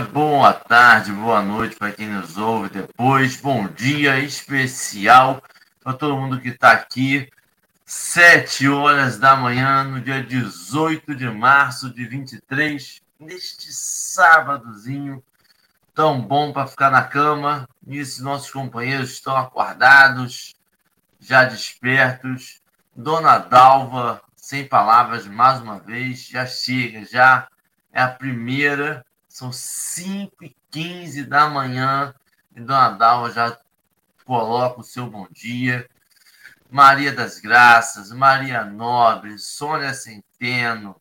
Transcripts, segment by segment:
Boa tarde, boa noite para quem nos ouve depois. Bom dia especial para todo mundo que está aqui. Sete horas da manhã, no dia 18 de março de 23, neste sábadozinho tão bom para ficar na cama. Nisso, nossos companheiros estão acordados, já despertos. Dona Dalva, sem palavras, mais uma vez, já chega, já é a primeira, são 5 e 15 da manhã, e Dona Dalva já coloca o seu bom dia. Maria das Graças, Maria Nobre, Sônia Centeno.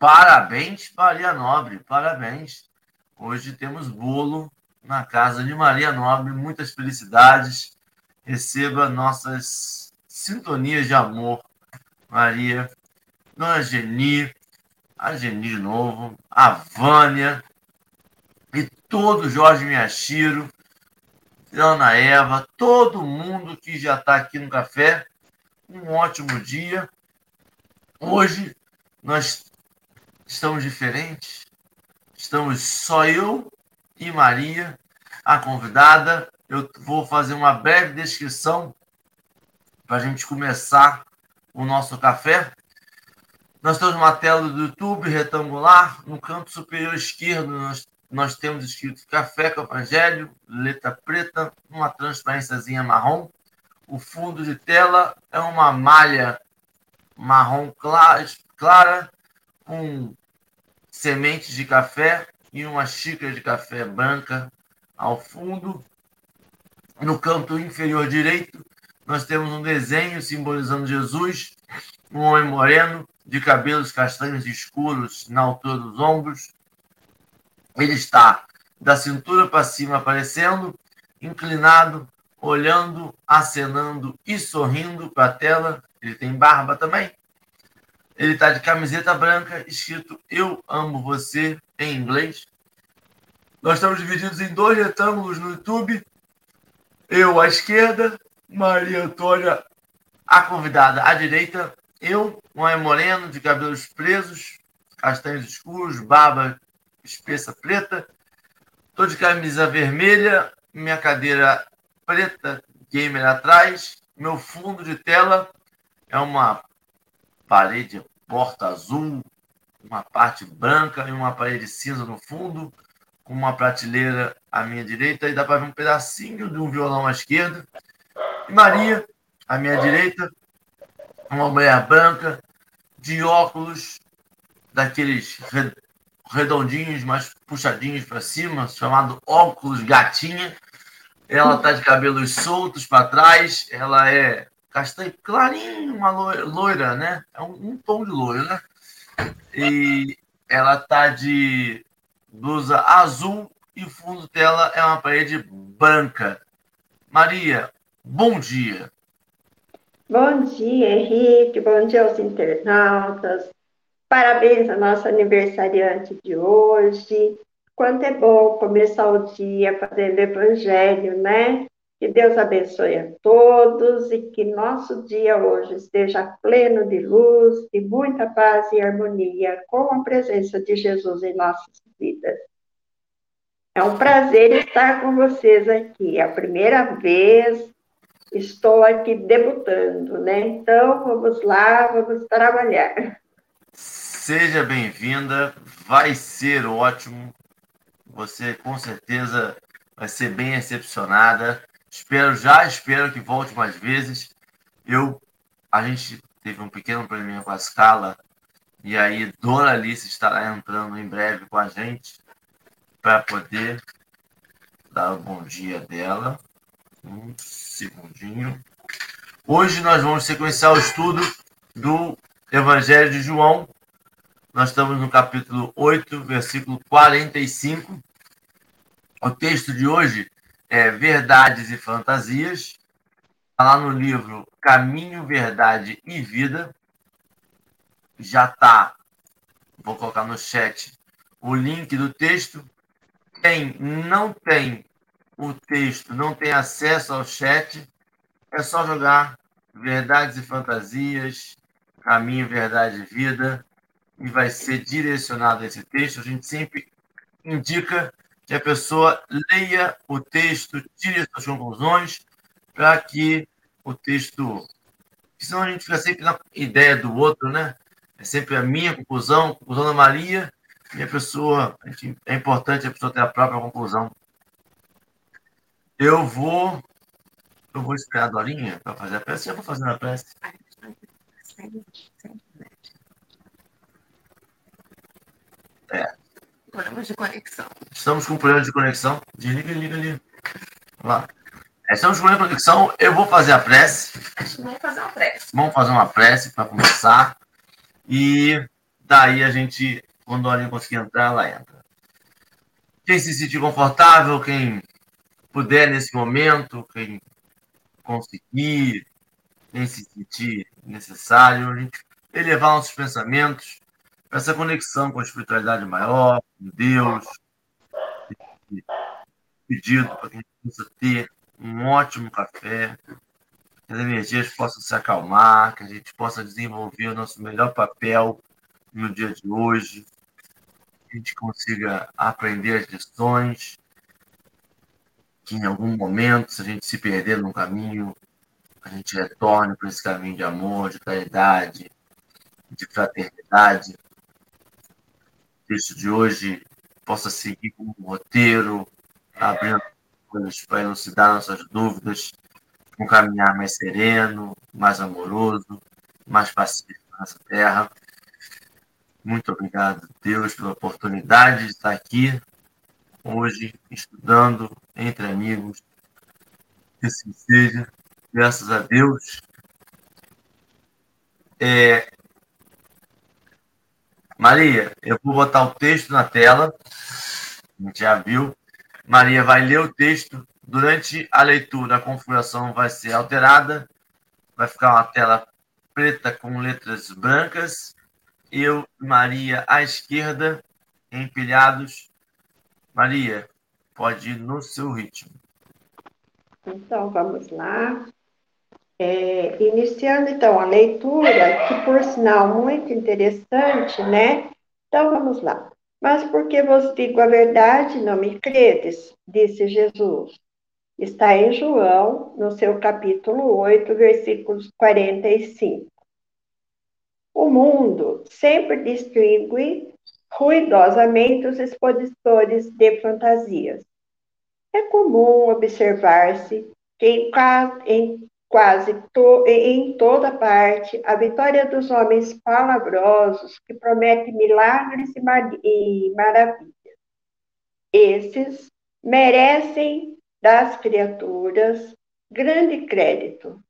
Parabéns, Maria Nobre, parabéns. Hoje temos bolo na casa de Maria Nobre, muitas felicidades. Receba nossas sintonias de amor, Maria, Dona Geni, a Geni de novo, a Vânia e todo Jorge Miyashiro, Dona Eva, todo mundo que já está aqui no café. Um ótimo dia. Hoje nós estamos diferentes. Estamos só eu e Maria, a convidada. Eu vou fazer uma breve descrição para a gente começar o nosso café. Nós temos uma tela do YouTube retangular. No canto superior esquerdo, nós, nós temos escrito Café com Evangelho, letra preta, uma transparênciazinha marrom. O fundo de tela é uma malha marrom clara, clara com sementes de café e uma xícara de café branca ao fundo. No canto inferior direito, nós temos um desenho simbolizando Jesus, um homem moreno, de cabelos castanhos escuros na altura dos ombros. Ele está da cintura para cima aparecendo, inclinado, olhando, acenando e sorrindo para a tela. Ele tem barba também. Ele está de camiseta branca, escrito Eu Amo Você em inglês. Nós estamos divididos em dois retângulos no YouTube. Eu à esquerda, Maria Antônia, a convidada à direita, eu, um homem moreno, de cabelos presos, castanhos escuros, barba espessa preta. Estou de camisa vermelha, minha cadeira preta, gamer atrás. Meu fundo de tela é uma parede porta azul, uma parte branca e uma parede cinza no fundo, com uma prateleira à minha direita, e dá para ver um pedacinho de um violão à esquerda. E Maria, à minha direita, uma mulher branca, de óculos, daqueles redondinhos, mais puxadinhos para cima, chamado óculos gatinha. Ela está de cabelos soltos para trás, ela é castanho clarinho, uma loira, né? É um, um, tom de loira, né? E ela está de blusa azul e o fundo dela é uma parede branca. Maria, bom dia. Bom dia, Henrique. Bom dia aos internautas. Parabéns à nossa aniversariante de hoje. Quanto é bom começar o dia fazendo evangelho, né? Que Deus abençoe a todos e que nosso dia hoje esteja pleno de luz, de muita paz e harmonia com a presença de Jesus em nossas vidas. É um prazer estar com vocês aqui. É a primeira vez estou aqui debutando, né? Então, vamos lá, vamos trabalhar. Seja bem-vinda, vai ser ótimo. Você com certeza vai ser bem recepcionada. Espero, já espero que volte mais vezes. Eu, a gente teve um pequeno probleminha com a escala e aí Dona Alice estará entrando em breve com a gente para poder dar o bom dia dela. Um segundinho. Hoje nós vamos sequenciar o estudo do Evangelho de João. Nós estamos no capítulo 8, versículo 45. O texto de hoje é Verdades e Fantasias. Está lá no livro Caminho, Verdade e Vida. Já está, vou colocar no chat o link do texto. Quem não tem o texto não tem acesso ao chat, é só jogar Verdades e Fantasias, Caminho, Verdade e Vida, e vai ser direcionado esse texto, a gente sempre indica que a pessoa leia o texto, tire suas conclusões, para que o texto. Senão a gente fica sempre na ideia do outro, né? É sempre a minha conclusão, a conclusão da Maria, e a pessoa. É importante a pessoa ter a própria conclusão. Eu vou. Eu vou esperar a Dorinha para fazer a prece. Já vou fazendo a prece. É. Problemas de conexão. Estamos com problemas de conexão. Desliga, liga ali. Vamos lá. É, estamos com problemas de conexão. Eu vou fazer a prece. Vamos fazer uma prece. Vamos fazer uma prece para começar. E daí a gente, quando a Dorinha conseguir entrar, ela entra. Quem se sentir confortável, quem puder nesse momento, quem conseguir, quem se sentir necessário, a gente elevar nossos pensamentos para essa conexão com a espiritualidade maior, com Deus, pedido para que a gente possa ter um ótimo café, que as energias possam se acalmar, que a gente possa desenvolver o nosso melhor papel no dia de hoje, que a gente consiga aprender as lições, que em algum momento, se a gente se perder no caminho, a gente retorne para esse caminho de amor, de caridade, de fraternidade. O texto de hoje possa seguir como um roteiro, abrindo coisas para elucidar nossas dúvidas, um caminhar mais sereno, mais amoroso, mais pacífico nessa terra. Muito obrigado, Deus, pela oportunidade de estar aqui hoje, estudando entre amigos. Que assim seja, graças a Deus. É... Maria, eu vou botar o texto na tela, a gente já viu. Maria vai ler o texto. Durante a leitura, a configuração vai ser alterada. Vai ficar uma tela preta com letras brancas. Eu, Maria, à esquerda, empilhados Maria, pode ir no seu ritmo. Então, vamos lá. É, iniciando, então, a leitura, que por sinal muito interessante, né? Então, vamos lá. Mas porque vos digo a verdade, não me credes, disse Jesus. Está em João, no seu capítulo 8, versículos 45. O mundo sempre distingue ruidosamente os expositores de fantasias. É comum observar-se que em, em quase to, em toda parte a vitória dos homens palavrosos que prometem milagres e, mar, e maravilhas. Esses merecem das criaturas grande crédito.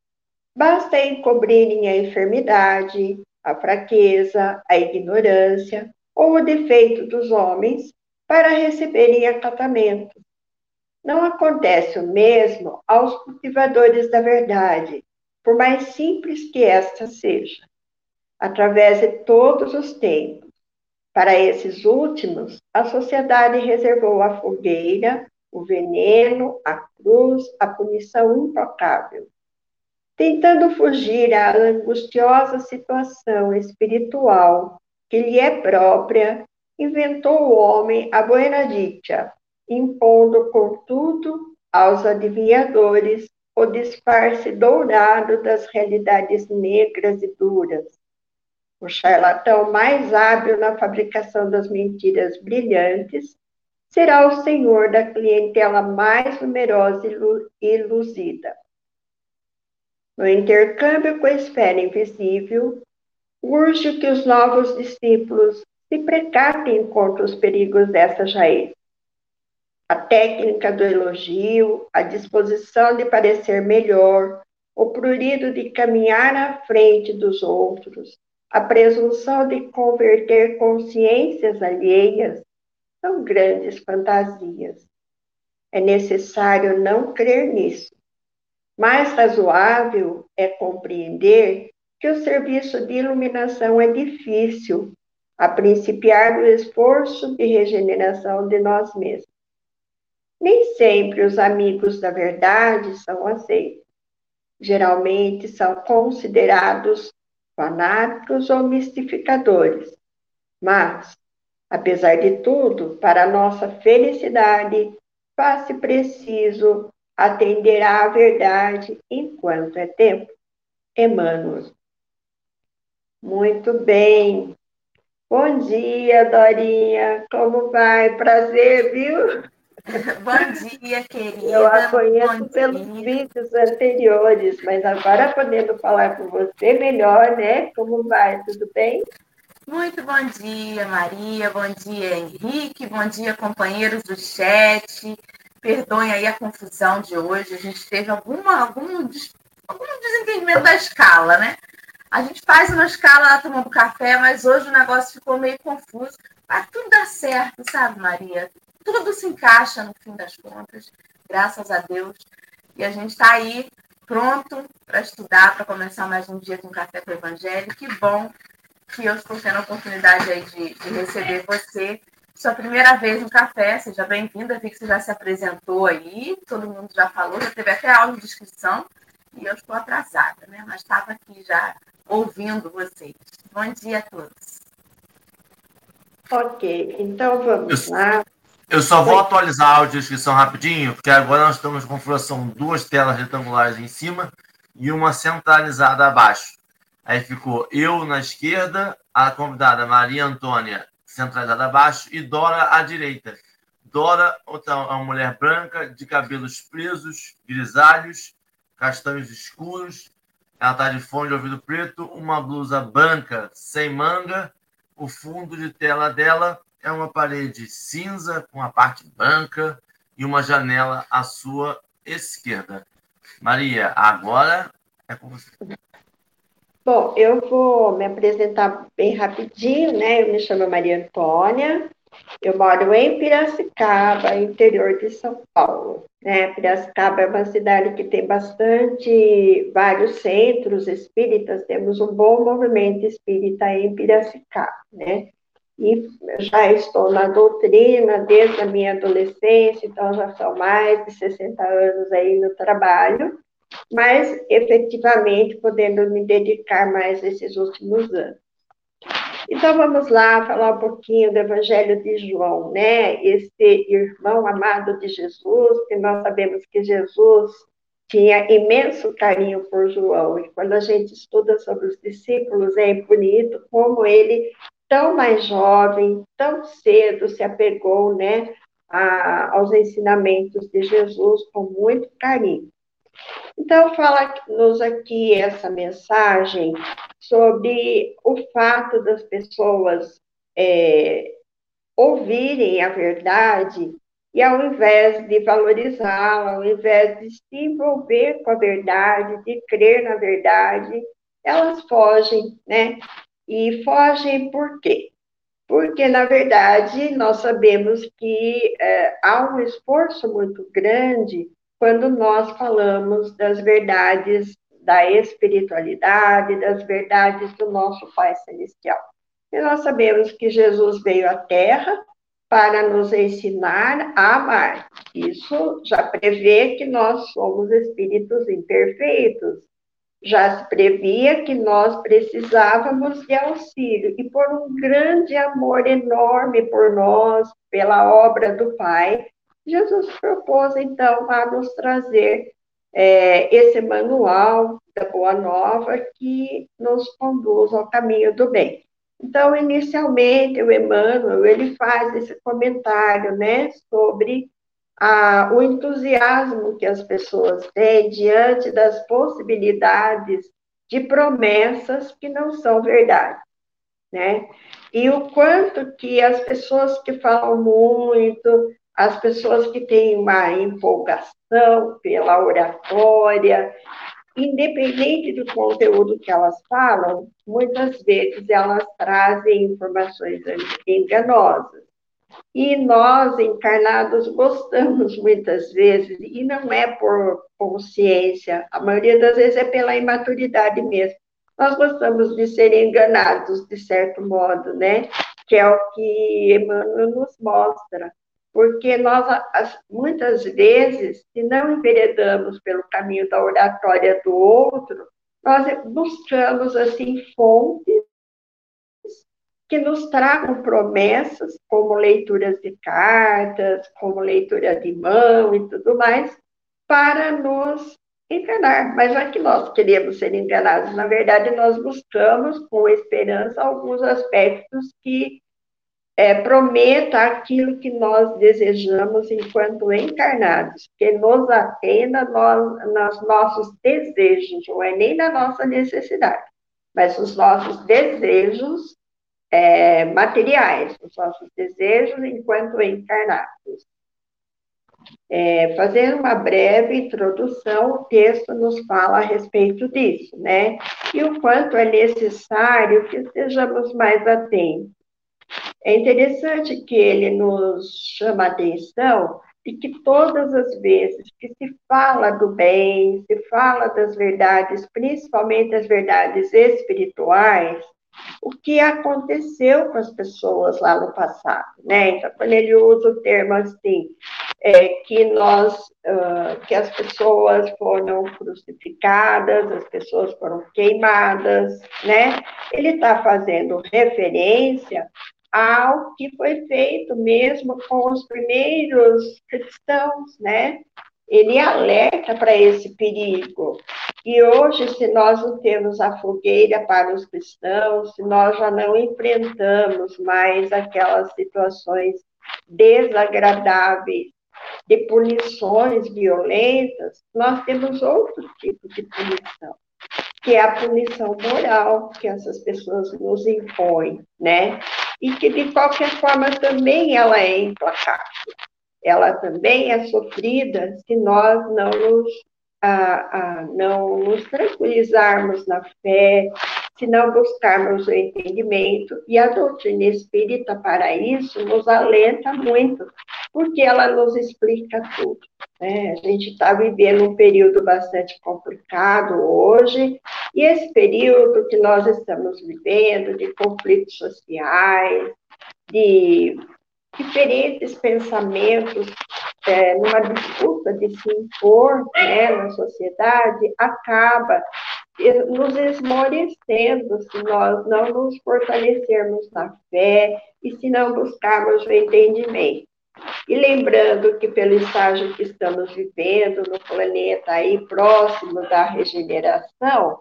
Basta encobrirem a enfermidade, a fraqueza, a ignorância, ou o defeito dos homens para receberem acatamento. Não acontece o mesmo aos cultivadores da verdade, por mais simples que esta seja, através de todos os tempos. Para esses últimos, a sociedade reservou a fogueira, o veneno, a cruz, a punição intocável. Tentando fugir à angustiosa situação espiritual que lhe é própria, inventou o homem a buena dicha, impondo, contudo, aos adivinhadores o disfarce dourado das realidades negras e duras. O charlatão mais hábil na fabricação das mentiras brilhantes será o senhor da clientela mais numerosa e luzida. No intercâmbio com a esfera invisível, urge que os novos discípulos se precatem contra os perigos dessa raiz. A técnica do elogio, a disposição de parecer melhor, o prurido de caminhar à frente dos outros, a presunção de converter consciências alheias, são grandes fantasias. É necessário não crer nisso. Mais razoável é compreender que o serviço de iluminação é difícil, a principiar do esforço de regeneração de nós mesmos. Nem sempre os amigos da verdade são aceitos. Geralmente são considerados fanáticos ou mistificadores, Mas, apesar de tudo, para nossa felicidade, faz-se preciso atender à verdade enquanto é tempo. Emmanuel. Muito bem. Bom dia, Dorinha. Como vai? Prazer, viu? Bom dia, querida. Eu a conheço pelos vídeos anteriores, mas agora podendo falar com você melhor, né? Como vai? Tudo bem? Muito bom dia, Maria. Bom dia, Henrique. Bom dia, companheiros do chat. Perdoem aí a confusão de hoje. A gente teve alguma, algum, algum desentendimento da escala, né? A gente faz uma escala lá tomando café, mas hoje o negócio ficou meio confuso. Mas tudo dá certo, sabe, Maria? tudo se encaixa no fim das contas, graças a Deus. E a gente está aí pronto para estudar, para começar mais um dia com Café com o Evangelho. Que bom que eu estou tendo a oportunidade aí de, de receber você. Sua primeira vez no café, seja bem-vinda. Vi que você já se apresentou aí, todo mundo já falou, já teve até aula de inscrição. E eu estou atrasada, né? Mas estava aqui já ouvindo vocês. Bom dia a todos. Ok, então vamos lá. Eu só vou atualizar a audiodescrição rapidinho, porque agora nós estamos com configuração duas telas retangulares em cima e uma centralizada abaixo. Aí ficou eu na esquerda, a convidada Maria Antônia centralizada abaixo e Dora à direita. Dora é uma mulher branca, de cabelos presos, grisalhos, castanhos escuros. Ela está de fone de ouvido preto, uma blusa branca sem manga. O fundo de tela dela é uma parede cinza com a parte branca e uma janela à sua esquerda. Maria, agora é com você. Bom, eu vou me apresentar bem rapidinho, né? Eu me chamo Maria Antônia, eu moro em Piracicaba, interior de São Paulo. Né? Piracicaba é uma cidade que tem bastante, vários centros espíritas, temos um bom movimento espírita em Piracicaba, né? e já estou na doutrina desde a minha adolescência, então já são mais de 60 anos aí no trabalho, mas efetivamente podendo me dedicar mais esses últimos anos. Então vamos lá falar um pouquinho do Evangelho de João, né? Esse irmão amado de Jesus, que nós sabemos que Jesus tinha imenso carinho por João, e quando a gente estuda sobre os discípulos, é bonito como ele tão mais jovem, tão cedo se apegou, né, a, aos ensinamentos de Jesus com muito carinho. Então, fala-nos aqui essa mensagem sobre o fato das pessoas é, ouvirem a verdade e, ao invés de valorizá-la, ao invés de se envolver com a verdade, de crer na verdade, elas fogem, né? E fogem por quê? Porque, na verdade, nós sabemos que é, há um esforço muito grande quando nós falamos das verdades da espiritualidade, das verdades do nosso Pai Celestial. E nós sabemos que Jesus veio à Terra para nos ensinar a amar. Isso já prevê que nós somos espíritos imperfeitos, já se previa que nós precisávamos de auxílio, e por um grande amor enorme por nós, pela obra do Pai, Jesus propôs, então, a nos trazer é, esse manual da Boa Nova que nos conduz ao caminho do bem. Então, inicialmente, o Emmanuel, ele faz esse comentário, né, sobre a, o entusiasmo que as pessoas têm diante das possibilidades de promessas que não são verdade, né? E o quanto que as pessoas que falam muito, as pessoas que têm uma empolgação pela oratória, independente do conteúdo que elas falam, muitas vezes elas trazem informações enganosas. E nós, encarnados, gostamos muitas vezes, e não é por consciência, a maioria das vezes é pela imaturidade mesmo. Nós gostamos de ser enganados, de certo modo, né? Que é o que Emmanuel nos mostra. Porque nós, muitas vezes, se não enveredamos pelo caminho da oratória do outro, nós buscamos, assim, fontes que nos tragam promessas, como leituras de cartas, como leitura de mão e tudo mais, para nos enganar. Mas não é que nós queremos ser enganados, na verdade, nós buscamos com esperança alguns aspectos que é, prometa aquilo que nós desejamos enquanto encarnados, que nos atenda nós, nos nossos desejos, não é nem na nossa necessidade, mas os nossos desejos é, materiais, os nossos desejos enquanto encarnados. É, fazendo uma breve introdução, o texto nos fala a respeito disso, né? E o quanto é necessário que estejamos mais atentos. É interessante que ele nos chama a atenção de que todas as vezes que se fala do bem, se fala das verdades, principalmente as verdades espirituais, o que aconteceu com as pessoas lá no passado, né? Então, quando ele usa o termo assim, é, que nós, uh, que as pessoas foram crucificadas, as pessoas foram queimadas, né? Ele está fazendo referência ao que foi feito mesmo com os primeiros cristãos, né? Ele alerta para esse perigo. E hoje, se nós não temos a fogueira para os cristãos, se nós já não enfrentamos mais aquelas situações desagradáveis de punições violentas, nós temos outro tipo de punição, que é a punição moral que essas pessoas nos impõem, né? E que, de qualquer forma, também ela é implacável. Ela também é sofrida se nós não nos a, a não nos tranquilizarmos na fé, se não buscarmos o entendimento. E a doutrina espírita, para isso, nos alenta muito, porque ela nos explica tudo. Né? A gente está vivendo um período bastante complicado hoje, e esse período que nós estamos vivendo, de conflitos sociais, de diferentes pensamentos é, numa disputa de se impor né, na sociedade, acaba nos esmorecendo se nós não nos fortalecermos na fé e se não buscarmos o entendimento. E lembrando que pelo estágio que estamos vivendo no planeta aí próximo da regeneração,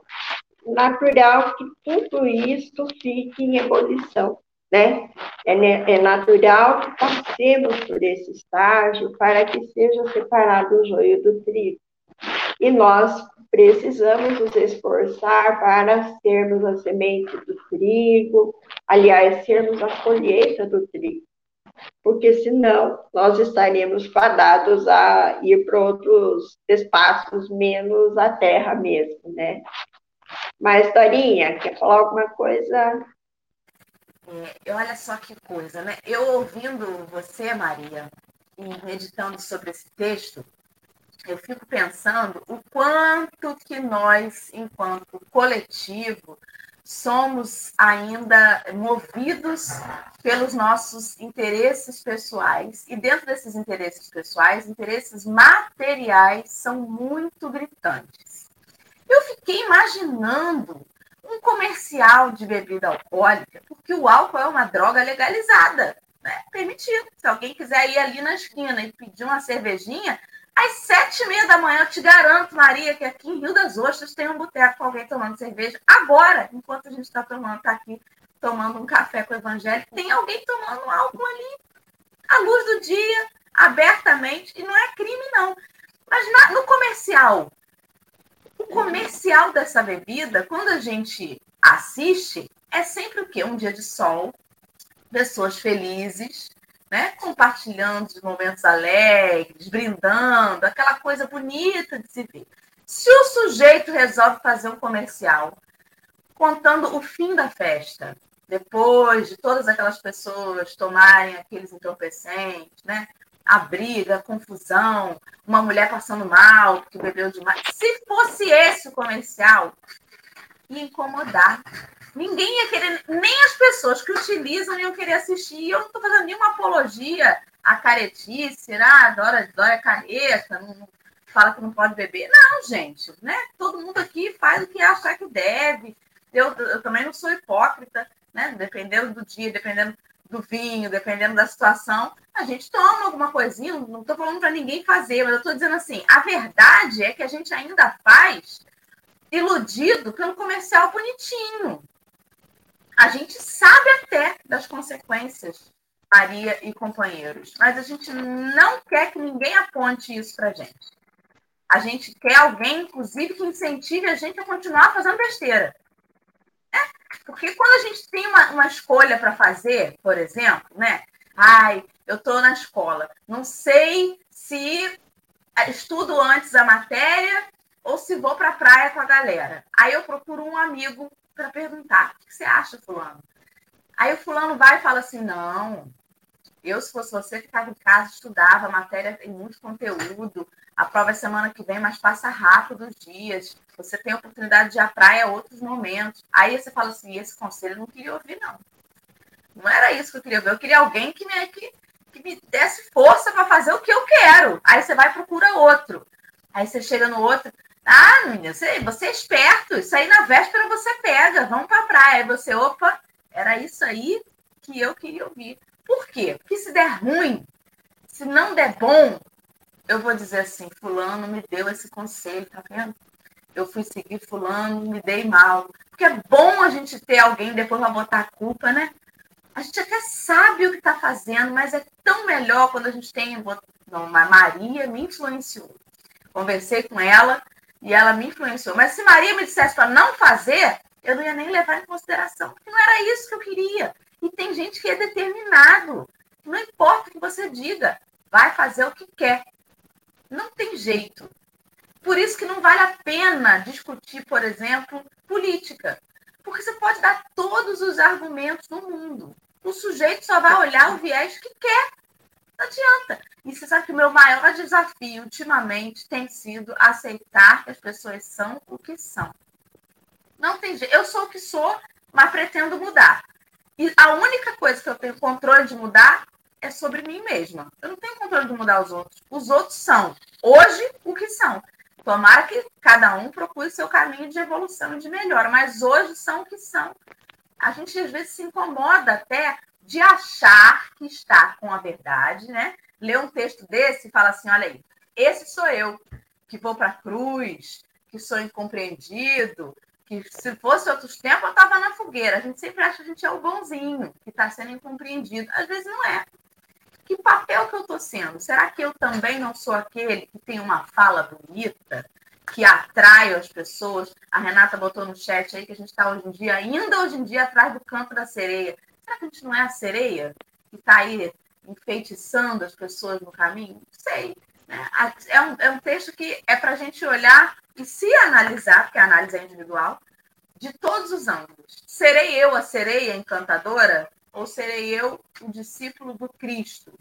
natural que tudo isso fique em ebulição né? É, é natural que passemos por esse estágio para que seja separado o joio do trigo. E nós precisamos nos esforçar para sermos a semente do trigo, aliás, sermos a colheita do trigo. Porque senão nós estaremos fadados a ir para outros espaços menos a terra mesmo, né? Mas, Dorinha, quer falar alguma coisa? É, olha só que coisa, né? Eu ouvindo você, Maria, e meditando sobre esse texto, eu fico pensando o quanto que nós, enquanto coletivo, somos ainda movidos pelos nossos interesses pessoais. E dentro desses interesses pessoais, interesses materiais são muito gritantes. Eu fiquei imaginando um comercial de bebida alcoólica, porque o álcool é uma droga legalizada, né? Permitido. Se alguém quiser ir ali na esquina e pedir uma cervejinha, às sete e meia da manhã, eu te garanto, Maria, que aqui em Rio das Ostras tem um boteco com alguém tomando cerveja. Agora, enquanto a gente está tomando, está aqui tomando um café com o Evangelho, tem alguém tomando álcool ali, à luz do dia, abertamente, e não é crime, não. Mas na, no comercial, o comercial dessa bebida, quando a gente assiste, é sempre o quê? Um dia de sol, pessoas felizes, né? Compartilhando os momentos alegres, brindando, aquela coisa bonita de se ver. Se o sujeito resolve fazer um comercial contando o fim da festa, depois de todas aquelas pessoas tomarem aqueles entorpecentes, né? a briga, a confusão, uma mulher passando mal porque bebeu demais. Se fosse esse o comercial, ia incomodar. Ninguém ia querer, nem as pessoas que utilizam iam querer assistir. Eu não estou fazendo nenhuma apologia à caretice, ah, adora, adora careta, não, fala que não pode beber. Não, gente, né? Todo mundo aqui faz o que acha que deve. Eu, eu também não sou hipócrita, né? né? Dependendo do dia, dependendo do vinho, dependendo da situação, a gente toma alguma coisinha. Não estou falando para ninguém fazer, mas eu estou dizendo assim: a verdade é que a gente ainda faz iludido pelo comercial bonitinho. A gente sabe até das consequências, Maria e companheiros, mas a gente não quer que ninguém aponte isso para gente. A gente quer alguém, inclusive, que incentive a gente a continuar fazendo besteira. É, porque quando a gente tem uma, uma escolha para fazer, por exemplo, né? Ai, eu estou na escola, não sei se estudo antes a matéria ou se vou para a praia com a galera. Aí eu procuro um amigo para perguntar: o que você acha, Fulano? Aí o Fulano vai e fala assim: não, eu, se fosse você, ficava em casa, estudava, a matéria tem muito conteúdo, a prova é semana que vem, mas passa rápido os dias. Você tem a oportunidade de ir à praia outros momentos. Aí você fala assim: esse conselho eu não queria ouvir, não. Não era isso que eu queria ouvir. Eu queria alguém que me, que, que me desse força para fazer o que eu quero. Aí você vai e procura outro. Aí você chega no outro. Ah, menina, você, você é esperto. Isso aí na véspera você pega. Vamos para a praia. Aí você, opa, era isso aí que eu queria ouvir. Por quê? Porque se der ruim, se não der bom, eu vou dizer assim, fulano me deu esse conselho, tá vendo? Eu fui seguir fulano, me dei mal. Porque é bom a gente ter alguém depois vai botar a culpa, né? A gente até sabe o que está fazendo, mas é tão melhor quando a gente tem. Não, Maria me influenciou. Conversei com ela e ela me influenciou. Mas se Maria me dissesse para não fazer, eu não ia nem levar em consideração, porque não era isso que eu queria. E tem gente que é determinado. Não importa o que você diga, vai fazer o que quer. Não tem jeito. Por isso que não vale a pena discutir, por exemplo, política. Porque você pode dar todos os argumentos do mundo. O sujeito só vai olhar o viés que quer. Não adianta. E você sabe que o meu maior desafio ultimamente tem sido aceitar que as pessoas são o que são. Não tem jeito. Eu sou o que sou, mas pretendo mudar. E a única coisa que eu tenho controle de mudar é sobre mim mesma. Eu não tenho controle de mudar os outros. Os outros são, hoje, o que são. Tomara que cada um procure seu caminho de evolução e de melhora, mas hoje são o que são. A gente às vezes se incomoda até de achar que está com a verdade, né? Lê um texto desse e fala assim: olha aí, esse sou eu, que vou para a cruz, que sou incompreendido, que se fosse outros tempos, eu estava na fogueira. A gente sempre acha que a gente é o bonzinho, que está sendo incompreendido. Às vezes não é. Que papel que eu estou sendo? Será que eu também não sou aquele que tem uma fala bonita, que atrai as pessoas? A Renata botou no chat aí que a gente está hoje em dia, ainda hoje em dia, atrás do canto da sereia. Será que a gente não é a sereia que está aí enfeitiçando as pessoas no caminho? Não sei. Né? É um, é um texto que é para a gente olhar e se analisar, porque a análise é individual, de todos os ângulos. Serei eu a sereia encantadora ou serei eu o discípulo do Cristo?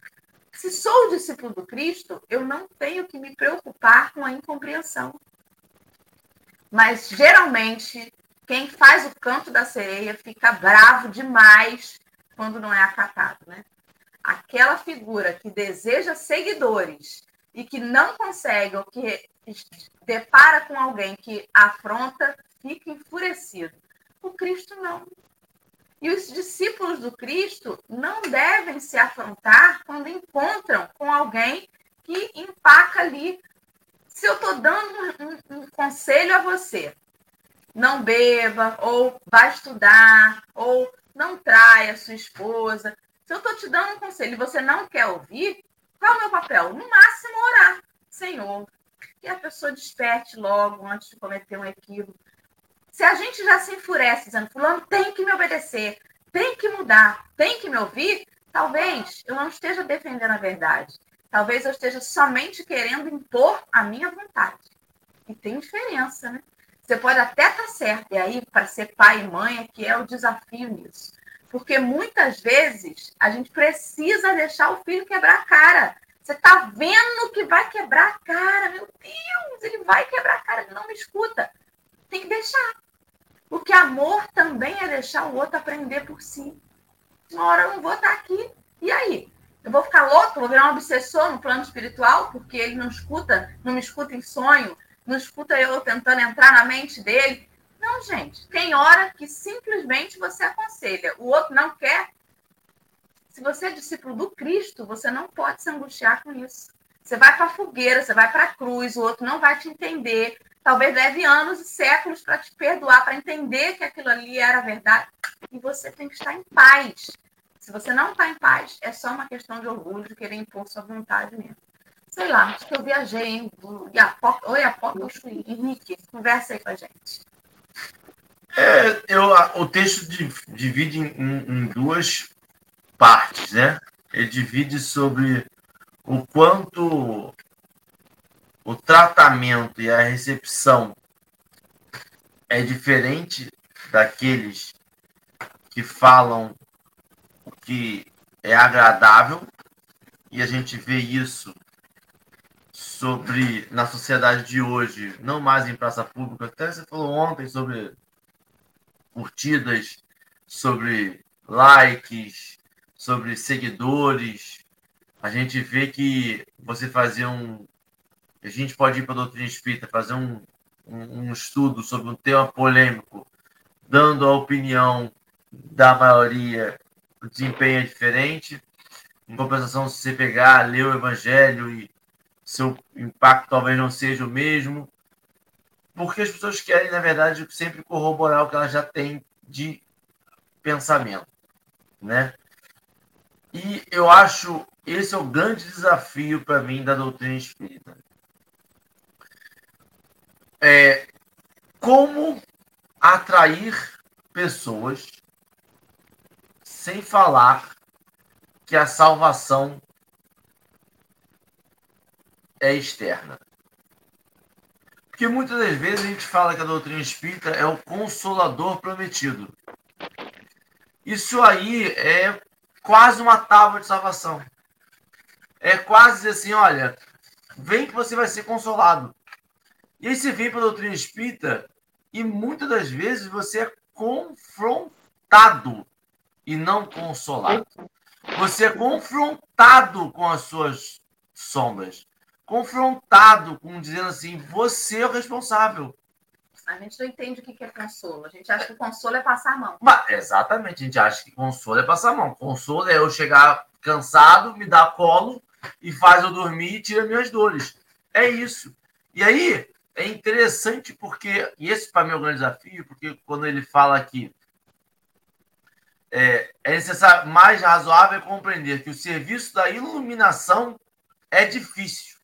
Se sou o discípulo do Cristo, eu não tenho que me preocupar com a incompreensão. Mas geralmente, quem faz o canto da sereia fica bravo demais quando não é acatado, né? Aquela figura que deseja seguidores e que não consegue ou que depara com alguém que afronta, fica enfurecido. O Cristo não. E os discípulos do Cristo não devem se afrontar quando encontram com alguém que empaca ali. Se eu estou dando um, um, um conselho a você, não beba, ou vá estudar, ou não traia sua esposa. Se eu estou te dando um conselho e você não quer ouvir, qual é o meu papel? No máximo, orar. Senhor, que a pessoa desperte logo antes de cometer um equívoco. Se a gente já se enfurece dizendo, fulano tem que me obedecer, tem que mudar, tem que me ouvir, talvez eu não esteja defendendo a verdade. Talvez eu esteja somente querendo impor a minha vontade. E tem diferença, né? Você pode até estar certo, e aí, para ser pai e mãe, é que é o desafio nisso. Porque muitas vezes a gente precisa deixar o filho quebrar a cara. Você está vendo que vai quebrar a cara. Meu Deus, ele vai quebrar a cara, ele não me escuta. Tem que deixar. Porque amor também é deixar o outro aprender por si. Uma hora eu não vou estar aqui. E aí? Eu vou ficar louco, vou virar um obsessor no plano espiritual, porque ele não escuta, não me escuta em sonho, não escuta eu tentando entrar na mente dele. Não, gente. Tem hora que simplesmente você aconselha, o outro não quer. Se você é discípulo do Cristo, você não pode se angustiar com isso. Você vai para a fogueira, você vai para a cruz, o outro não vai te entender. Talvez leve anos e séculos para te perdoar, para entender que aquilo ali era verdade. E você tem que estar em paz. Se você não está em paz, é só uma questão de orgulho, de querer impor sua vontade mesmo. Sei lá, acho que eu viajei, hein? Oi, Apóstolos Henrique, conversa aí com a gente. É, eu, o texto divide em, em duas partes, né? Ele divide sobre o quanto o tratamento e a recepção é diferente daqueles que falam o que é agradável e a gente vê isso sobre na sociedade de hoje, não mais em praça pública. Até você falou ontem sobre curtidas, sobre likes, sobre seguidores. A gente vê que você fazer um. A gente pode ir para a doutrina espírita, fazer um, um, um estudo sobre um tema polêmico, dando a opinião da maioria, o desempenho é diferente. Em compensação, se você pegar, ler o Evangelho e seu impacto talvez não seja o mesmo, porque as pessoas querem, na verdade, sempre corroborar o que elas já têm de pensamento, né? E eu acho esse é o grande desafio para mim da doutrina espírita. É como atrair pessoas sem falar que a salvação é externa. Porque muitas das vezes a gente fala que a doutrina espírita é o consolador prometido. Isso aí é quase uma tábua de salvação. É quase assim, olha, vem que você vai ser consolado. E aí você vem para a doutrina espírita e muitas das vezes você é confrontado e não consolado. Você é confrontado com as suas sombras confrontado com dizendo assim: você é o responsável. A gente não entende o que é consolo. A gente acha que consolo é passar a mão. Mas, exatamente, a gente acha que consolo é passar a mão. Consolo é eu chegar cansado, me dar colo e faz eu dormir e tira minhas dores. É isso. E aí é interessante porque, e esse para mim é o grande desafio, porque quando ele fala aqui, é, é necessário, mais razoável compreender que o serviço da iluminação é difícil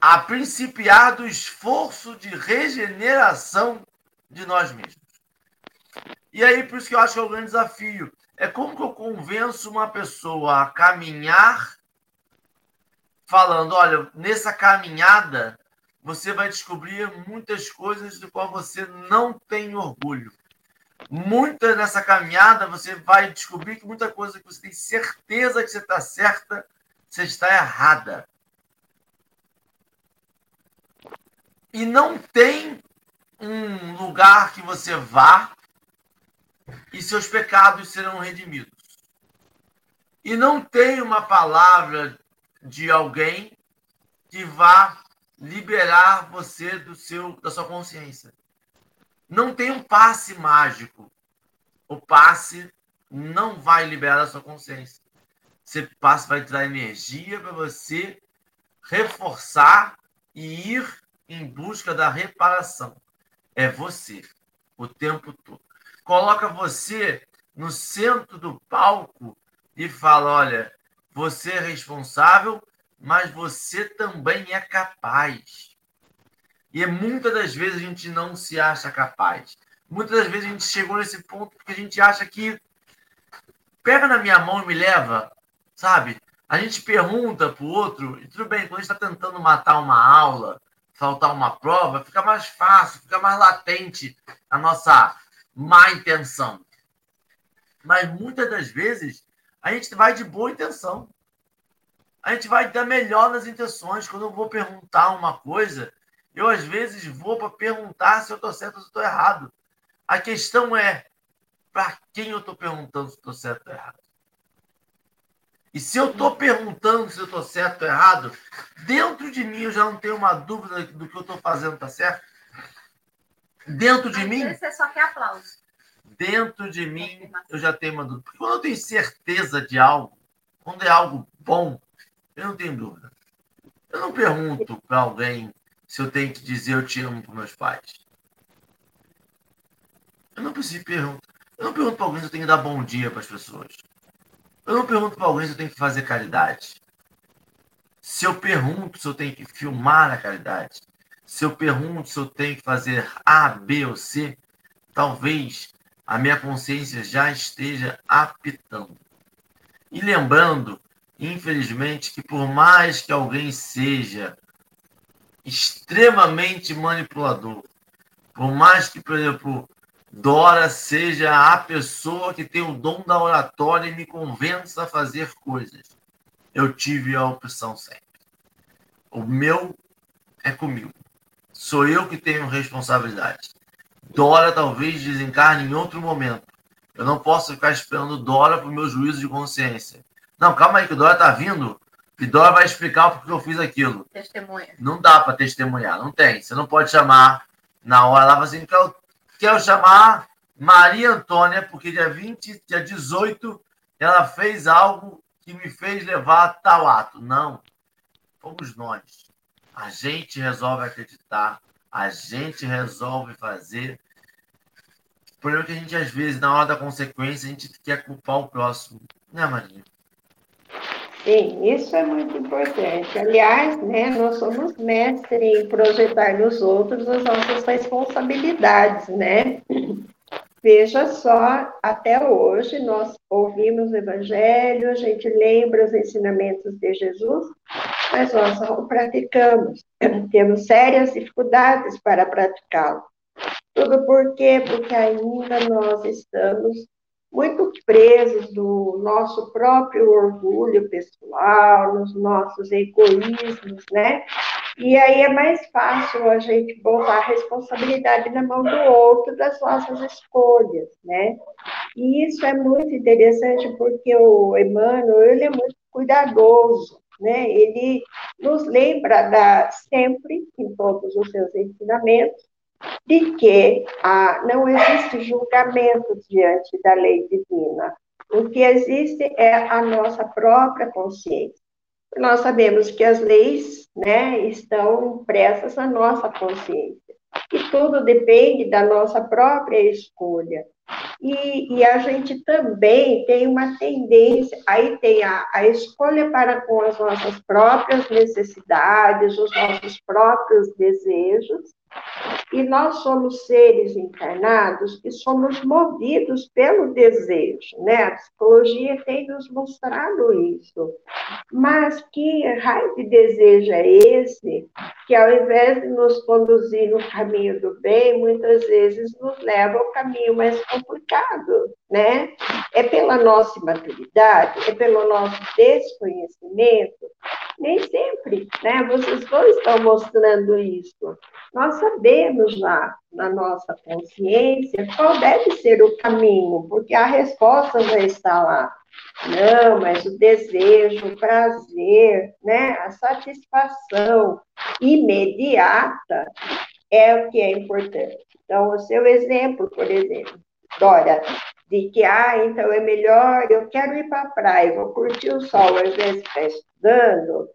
a principiar do esforço de regeneração de nós mesmos. E aí, por isso que eu acho que é o grande desafio. É como que eu convenço uma pessoa a caminhar falando, olha, nessa caminhada você vai descobrir muitas coisas do qual você não tem orgulho. Muita nessa caminhada você vai descobrir que muita coisa que você tem certeza que você está certa, você está errada. E não tem um lugar que você vá e seus pecados serão redimidos. E não tem uma palavra de alguém que vá liberar você do seu da sua consciência. Não tem um passe mágico. O passe não vai liberar a sua consciência. Esse passe vai dar energia para você reforçar e ir em busca da reparação. É você, o tempo todo. Coloca você no centro do palco e fala: olha, você é responsável, mas você também é capaz. E muitas das vezes a gente não se acha capaz. Muitas das vezes a gente chegou nesse ponto porque a gente acha que pega na minha mão e me leva, sabe? A gente pergunta para o outro, e tudo bem, quando a gente está tentando matar uma aula, faltar uma prova, fica mais fácil, fica mais latente a nossa má intenção. Mas muitas das vezes a gente vai de boa intenção. A gente vai dar melhor nas intenções. Quando eu vou perguntar uma coisa, eu às vezes vou para perguntar se eu estou certo ou se estou errado. A questão é para quem eu estou perguntando se estou certo ou errado. E se eu estou perguntando se eu estou certo ou errado, dentro de mim eu já não tenho uma dúvida do que eu estou fazendo está certo. Dentro de Às mim, Você só quer aplauso. dentro de mim, eu já tenho uma dúvida. Porque quando eu tenho certeza de algo, quando é algo bom, eu não tenho dúvida. Eu não pergunto para alguém se eu tenho que dizer eu te amo para meus pais. Eu não preciso perguntar. Eu não pergunto para alguém se eu tenho que dar bom dia para as pessoas. Eu não pergunto para alguém se eu tenho que fazer caridade. Se eu pergunto se eu tenho que filmar a caridade, se eu pergunto se eu tenho que fazer A, B ou C, talvez a minha consciência já esteja apitando. E lembrando, infelizmente, que por mais que alguém seja extremamente manipulador, por mais que, por exemplo, Dora seja a pessoa que tem o dom da oratória e me convença a fazer coisas. Eu tive a opção sempre. O meu é comigo. Sou eu que tenho responsabilidade. Dora talvez desencarne em outro momento. Eu não posso ficar esperando Dora para o meu juízo de consciência. Não, calma aí, que Dora está vindo. E Dora vai explicar por que eu fiz aquilo. Testemunha. Não dá para testemunhar, não tem. Você não pode chamar na hora lá assim, quero, chamar Maria Antônia, porque dia 20, dia 18, ela fez algo que me fez levar tal ato. Não. Fomos nós. A gente resolve acreditar, a gente resolve fazer. O problema é que a gente, às vezes, na hora da consequência, a gente quer culpar o próximo. Né, Maria? Sim, isso é muito importante. Aliás, né, nós somos mestres em projetar nos outros as nossas responsabilidades, né? Veja só, até hoje nós ouvimos o Evangelho, a gente lembra os ensinamentos de Jesus, mas nós não praticamos. Temos sérias dificuldades para praticá-lo. Tudo por quê? Porque ainda nós estamos muito presos no nosso próprio orgulho pessoal, nos nossos egoísmos, né? E aí é mais fácil a gente botar a responsabilidade na mão do outro das nossas escolhas, né? E isso é muito interessante porque o Emmanuel, ele é muito cuidadoso, né? Ele nos lembra da, sempre, em todos os seus ensinamentos, de que ah, não existe julgamento diante da lei divina. O que existe é a nossa própria consciência. Nós sabemos que as leis né, estão impressas na nossa consciência. E tudo depende da nossa própria escolha. E, e, a gente também tem uma tendência, aí tem a, a escolha para com as nossas próprias necessidades, os nossos próprios desejos, e nós somos seres encarnados que somos movidos pelo desejo, né? A psicologia tem nos mostrado isso. Mas que raio de desejo é esse que, ao invés de nos conduzir no caminho do bem, muitas vezes nos leva ao caminho mais complicado, né? É pela nossa imaturidade, é pelo nosso desconhecimento. Nem sempre, né? Vocês dois estão mostrando isso. Nós sabemos lá na nossa consciência qual deve ser o caminho, porque a resposta já está lá. Não, mas o desejo, o prazer, né, a satisfação imediata é o que é importante. Então, o seu exemplo, por exemplo, Dora, de que, ah, então é melhor, eu quero ir para a praia, vou curtir o sol, às vezes está estudando,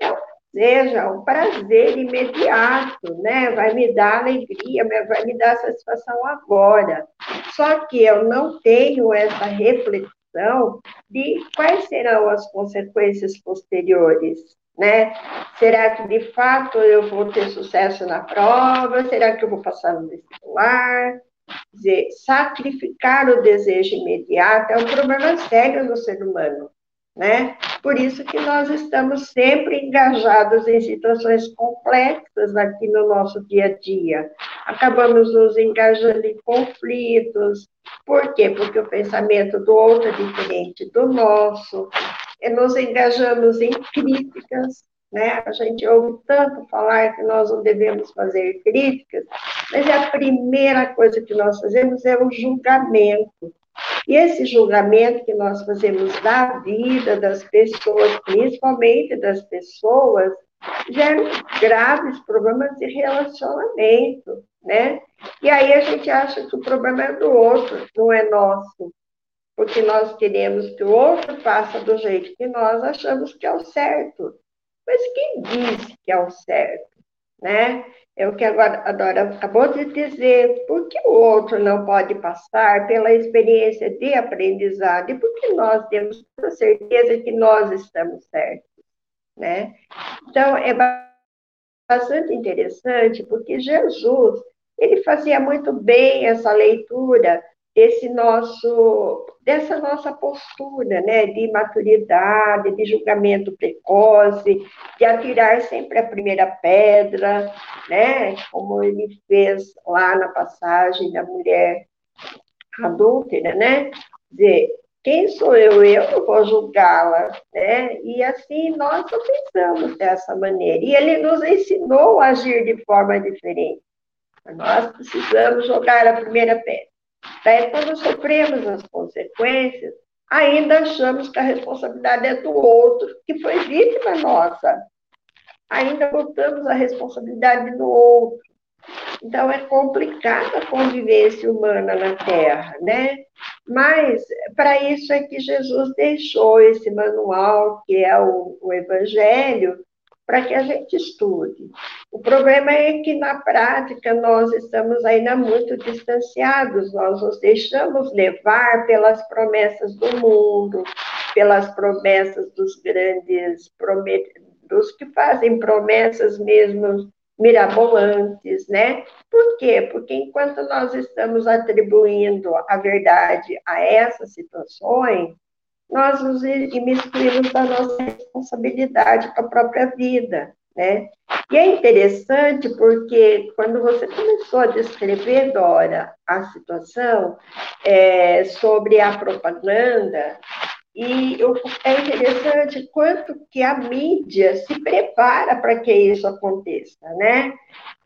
é seja um prazer imediato, né? Vai me dar alegria, vai me dar satisfação agora. Só que eu não tenho essa reflexão de quais serão as consequências posteriores, né? Será que de fato eu vou ter sucesso na prova? Será que eu vou passar no vestibular? Dizer, sacrificar o desejo imediato é um problema sério no ser humano né? Por isso que nós estamos sempre engajados em situações complexas aqui no nosso dia a dia. Acabamos nos engajando em conflitos. Por quê? Porque o pensamento do outro é diferente do nosso. E nos engajamos em críticas, né? A gente ouve tanto falar que nós não devemos fazer críticas, mas a primeira coisa que nós fazemos é o julgamento. E esse julgamento que nós fazemos da vida das pessoas, principalmente das pessoas geram graves problemas de relacionamento, né? E aí a gente acha que o problema é do outro, não é nosso. Porque nós queremos que o outro faça do jeito que nós achamos que é o certo. Mas quem disse que é o certo? Né? É o que agora a Dora acabou de dizer. Por que o outro não pode passar pela experiência de aprendizado? E por que nós temos a certeza que nós estamos certos? Né? Então, é bastante interessante, porque Jesus ele fazia muito bem essa leitura desse nosso, dessa nossa postura, né, de maturidade, de julgamento precoce, de atirar sempre a primeira pedra, né, como ele fez lá na passagem da mulher adúltera, né, dizer, quem sou eu? Eu não vou julgá-la, né? E assim nós pensamos dessa maneira. E ele nos ensinou a agir de forma diferente. Nós precisamos jogar a primeira pedra. Daí, quando sofremos as consequências, ainda achamos que a responsabilidade é do outro, que foi vítima nossa. Ainda botamos a responsabilidade no outro. Então, é complicada a convivência humana na Terra, né? Mas, para isso é que Jesus deixou esse manual, que é o, o Evangelho, para que a gente estude. O problema é que, na prática, nós estamos ainda muito distanciados, nós nos deixamos levar pelas promessas do mundo, pelas promessas dos grandes, dos que fazem promessas mesmo mirabolantes, né? Por quê? Porque enquanto nós estamos atribuindo a verdade a essas situações, nós nos imiscuímos da nossa responsabilidade com a própria vida, né? E é interessante porque quando você começou a descrever, Dora, a situação é, sobre a propaganda, e é interessante quanto que a mídia se prepara para que isso aconteça, né?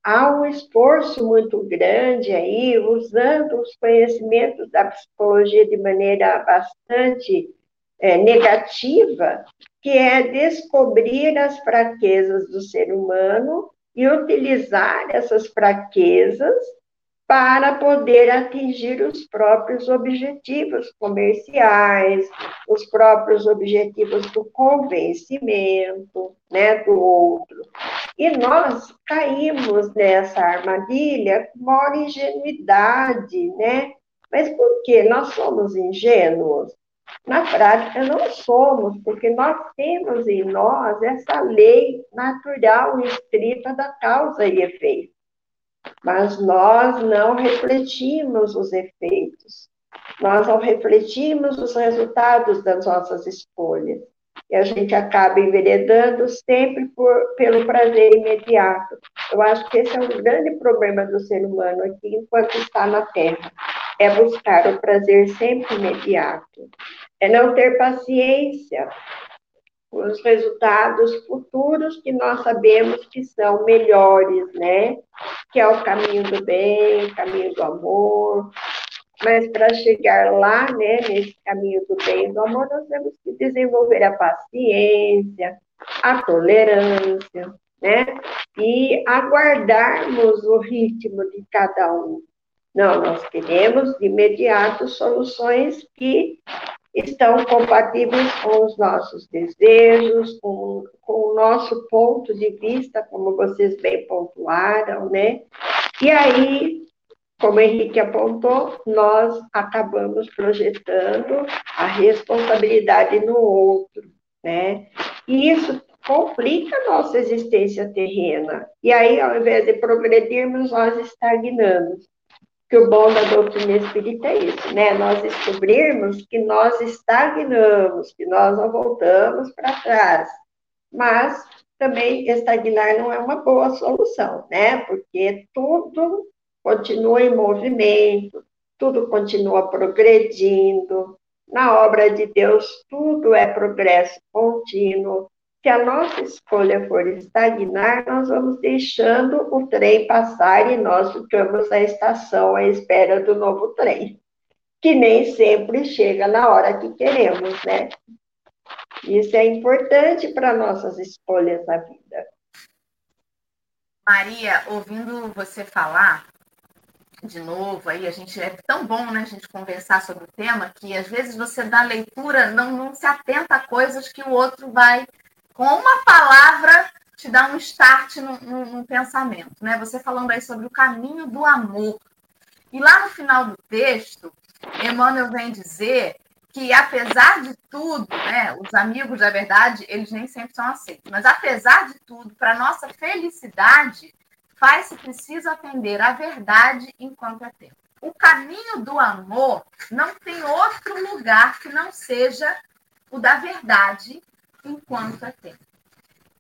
Há um esforço muito grande aí, usando os conhecimentos da psicologia de maneira bastante é, negativa, que é descobrir as fraquezas do ser humano e utilizar essas fraquezas para poder atingir os próprios objetivos comerciais, os próprios objetivos do convencimento, né, do outro. E nós caímos nessa armadilha com maior ingenuidade, né? Mas por que nós somos ingênuos? Na prática, não somos, porque nós temos em nós essa lei natural escrita da causa e efeito. Mas nós não refletimos os efeitos, nós não refletimos os resultados das nossas escolhas. E a gente acaba enveredando sempre por, pelo prazer imediato. Eu acho que esse é um grande problema do ser humano aqui, enquanto está na Terra é buscar o prazer sempre imediato, é não ter paciência com os resultados futuros que nós sabemos que são melhores, né? Que é o caminho do bem, caminho do amor. Mas para chegar lá, né, nesse caminho do bem e do amor, nós temos que desenvolver a paciência, a tolerância, né? E aguardarmos o ritmo de cada um. Não, nós queremos de imediato soluções que estão compatíveis com os nossos desejos, com, com o nosso ponto de vista, como vocês bem pontuaram, né? E aí, como o Henrique apontou, nós acabamos projetando a responsabilidade no outro, né? E isso complica a nossa existência terrena. E aí, ao invés de progredirmos, nós estagnamos que o bom da doutrina espírita é isso, né? Nós descobrirmos que nós estagnamos, que nós não voltamos para trás. Mas também estagnar não é uma boa solução, né? Porque tudo continua em movimento, tudo continua progredindo. Na obra de Deus, tudo é progresso contínuo. Se a nossa escolha for estagnar, nós vamos deixando o trem passar e nós ficamos na estação à espera do novo trem, que nem sempre chega na hora que queremos, né? Isso é importante para nossas escolhas na vida. Maria, ouvindo você falar, de novo, aí a gente é tão bom, né, a gente conversar sobre o tema, que às vezes você dá leitura, não, não se atenta a coisas que o outro vai, com uma palavra, te dar um start no, no, no pensamento, né? Você falando aí sobre o caminho do amor. E lá no final do texto, Emmanuel vem dizer que apesar de tudo, né, os amigos da verdade, eles nem sempre são aceitos, mas apesar de tudo, para nossa felicidade, faz-se preciso atender à verdade enquanto é tempo. O caminho do amor não tem outro lugar que não seja o da verdade enquanto é tempo.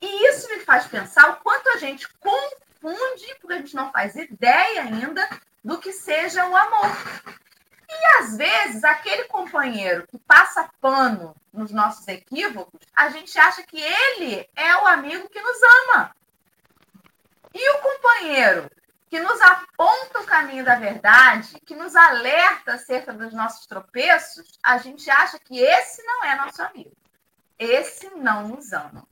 E isso me faz pensar o quanto a gente confunde, porque a gente não faz ideia ainda do que seja o amor. E às vezes, aquele companheiro que passa pano nos nossos equívocos, a gente acha que ele é o amigo que nos ama. E o companheiro que nos aponta o caminho da verdade, que nos alerta acerca dos nossos tropeços, a gente acha que esse não é nosso amigo. Esse não nos ama.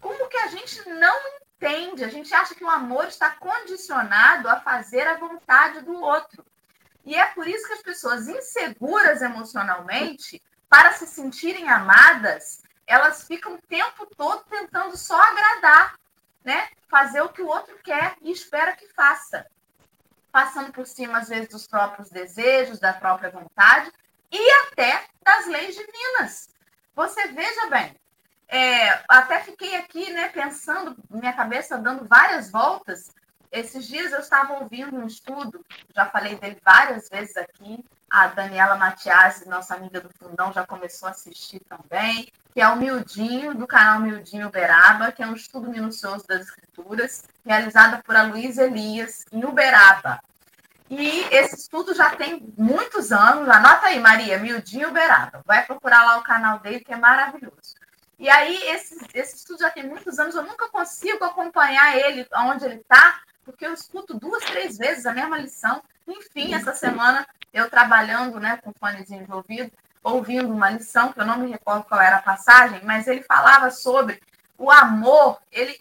Como que a gente não entende? A gente acha que o amor está condicionado a fazer a vontade do outro. E é por isso que as pessoas inseguras emocionalmente, para se sentirem amadas, elas ficam o tempo todo tentando só agradar né, fazer o que o outro quer e espera que faça. Passando por cima, às vezes, dos próprios desejos, da própria vontade e até das leis divinas. Você veja bem, é, até fiquei aqui né, pensando, minha cabeça dando várias voltas. Esses dias eu estava ouvindo um estudo, já falei dele várias vezes aqui, a Daniela Matiasi, nossa amiga do Fundão, já começou a assistir também, que é o Mildinho, do canal Mildinho Uberaba, que é um estudo minucioso das escrituras, realizado por Luísa Elias, em Uberaba. E esse estudo já tem muitos anos, anota aí, Maria, Mildinho Uberaba. Vai procurar lá o canal dele, que é maravilhoso. E aí, esse, esse estudo já tem muitos anos, eu nunca consigo acompanhar ele, onde ele está, porque eu escuto duas, três vezes a mesma lição. Enfim, essa semana eu trabalhando né, com fonezinho de ouvido, ouvindo uma lição, que eu não me recordo qual era a passagem, mas ele falava sobre o amor, ele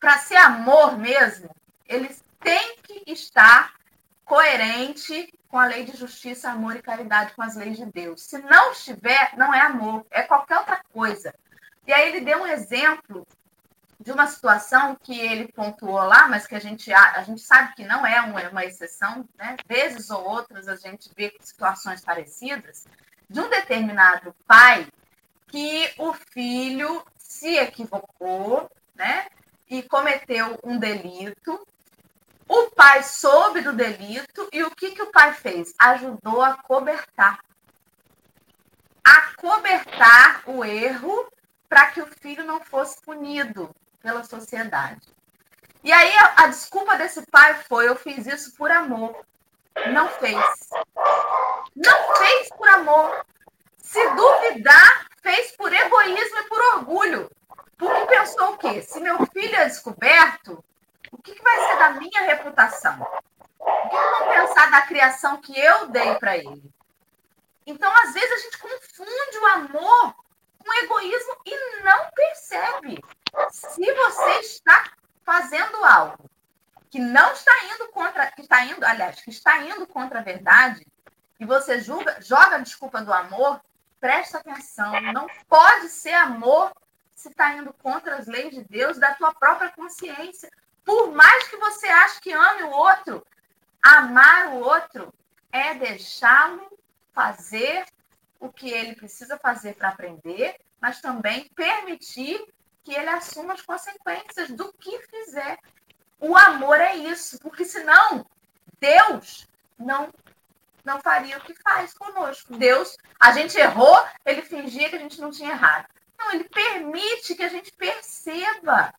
para ser amor mesmo, ele tem que estar coerente com a lei de justiça, amor e caridade, com as leis de Deus. Se não estiver, não é amor, é qualquer outra coisa. E aí ele deu um exemplo de uma situação que ele pontuou lá, mas que a gente, a, gente sabe que não é uma, uma exceção, né? vezes ou outras a gente vê situações parecidas, de um determinado pai que o filho se equivocou né? e cometeu um delito. O pai soube do delito e o que, que o pai fez? Ajudou a cobertar. A cobertar o erro para que o filho não fosse punido pela sociedade. E aí a, a desculpa desse pai foi: eu fiz isso por amor. Não fez. Não fez por amor. Se duvidar, fez por egoísmo e por orgulho. Porque pensou o quê? Se meu filho é descoberto, o que, que vai ser da minha reputação? O que, que vão pensar da criação que eu dei para ele? Então, às vezes, a gente confunde o amor com egoísmo e não percebe. Se você está fazendo algo que não está indo contra, que está indo, aliás, que está indo contra a verdade, e você julga, joga a desculpa do amor, presta atenção, não pode ser amor se está indo contra as leis de Deus, da tua própria consciência. Por mais que você ache que ame o outro, amar o outro é deixá-lo fazer o que ele precisa fazer para aprender, mas também permitir que ele assuma as consequências do que fizer. O amor é isso, porque senão Deus não não faria o que faz conosco. Deus, a gente errou, ele fingia que a gente não tinha errado. Não, ele permite que a gente perceba.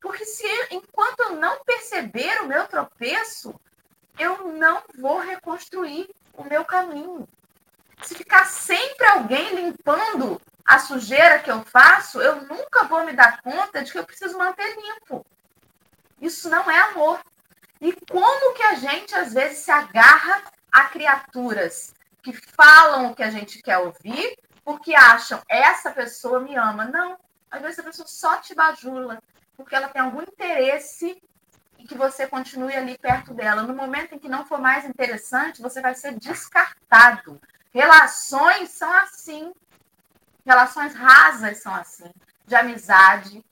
Porque se enquanto eu não perceber o meu tropeço, eu não vou reconstruir o meu caminho. Se ficar sempre alguém limpando a sujeira que eu faço, eu nunca vou me dar conta de que eu preciso manter limpo. Isso não é amor. E como que a gente às vezes se agarra a criaturas que falam o que a gente quer ouvir, porque acham essa pessoa me ama? Não. Às vezes a pessoa só te bajula, porque ela tem algum interesse que você continue ali perto dela. No momento em que não for mais interessante, você vai ser descartado. Relações são assim. Relações rasas são assim. De amizade,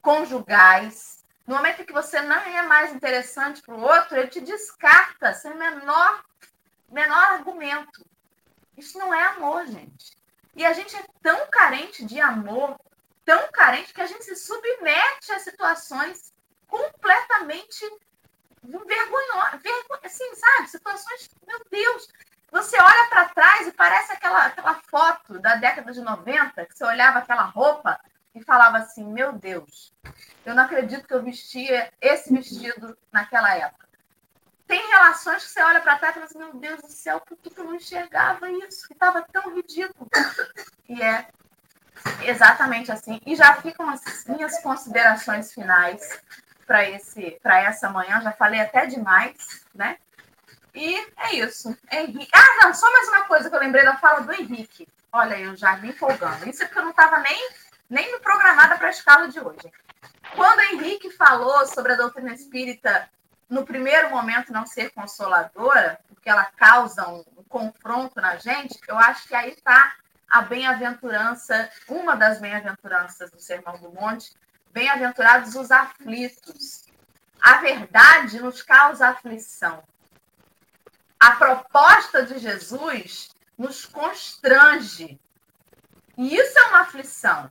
conjugais. No momento em que você não é mais interessante para o outro, ele te descarta sem menor, menor argumento. Isso não é amor, gente. E a gente é tão carente de amor, tão carente, que a gente se submete a situações completamente vergonhosas. Assim, sabe? Situações, meu Deus. Você olha para trás e parece aquela, aquela foto da década de 90, que você olhava aquela roupa e falava assim: Meu Deus, eu não acredito que eu vestia esse vestido naquela época. Tem relações que você olha para trás e fala assim: Meu Deus do céu, por que eu não enxergava isso? Que estava tão ridículo. E é exatamente assim. E já ficam as minhas considerações finais para esse para essa manhã. Já falei até demais, né? E é isso. Henrique. Ah, não, só mais uma coisa que eu lembrei da fala do Henrique. Olha, eu já me empolgando. Isso é porque eu não estava nem nem programada para a escala de hoje. Quando o Henrique falou sobre a doutrina espírita, no primeiro momento não ser consoladora, porque ela causa um, um confronto na gente, eu acho que aí está a bem-aventurança, uma das bem-aventuranças do Sermão do Monte, bem-aventurados os aflitos. A verdade nos causa aflição. A proposta de Jesus nos constrange. E isso é uma aflição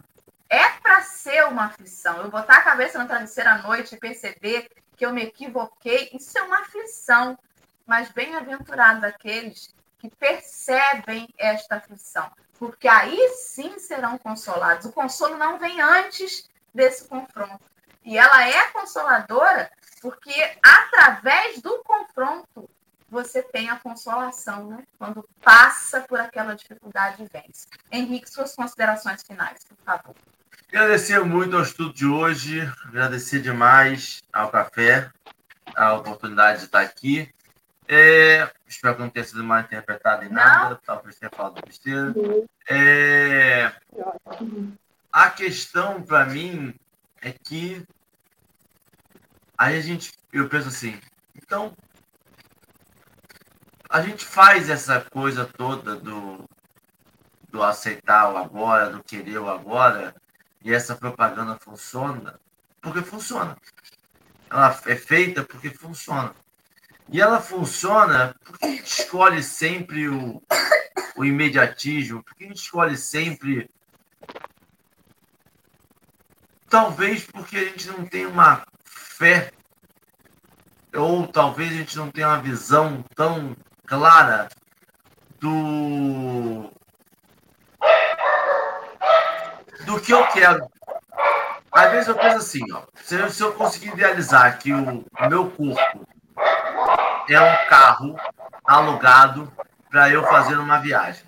é para ser uma aflição. Eu botar a cabeça na travesseira à noite e perceber que eu me equivoquei, isso é uma aflição. Mas bem-aventurados aqueles que percebem esta aflição, porque aí sim serão consolados. O consolo não vem antes desse confronto. E ela é consoladora porque através do confronto você tem a consolação, né? Quando passa por aquela dificuldade e vence. Henrique, suas considerações finais, por favor. Agradecer muito ao estudo de hoje, agradecer demais ao café, a oportunidade de estar aqui. É, espero que não tenha sido mal interpretado em nada, não. talvez tenha falado besteira. É, a questão para mim é que aí a gente, eu penso assim, então a gente faz essa coisa toda do, do aceitar o agora, do querer o agora, e essa propaganda funciona porque funciona. Ela é feita porque funciona. E ela funciona porque a gente escolhe sempre o, o imediatismo, porque a gente escolhe sempre. Talvez porque a gente não tem uma fé, ou talvez a gente não tenha uma visão tão clara do do que eu quero. Às vezes eu penso assim, ó, se, eu, se eu conseguir idealizar que o meu corpo é um carro alugado para eu fazer uma viagem.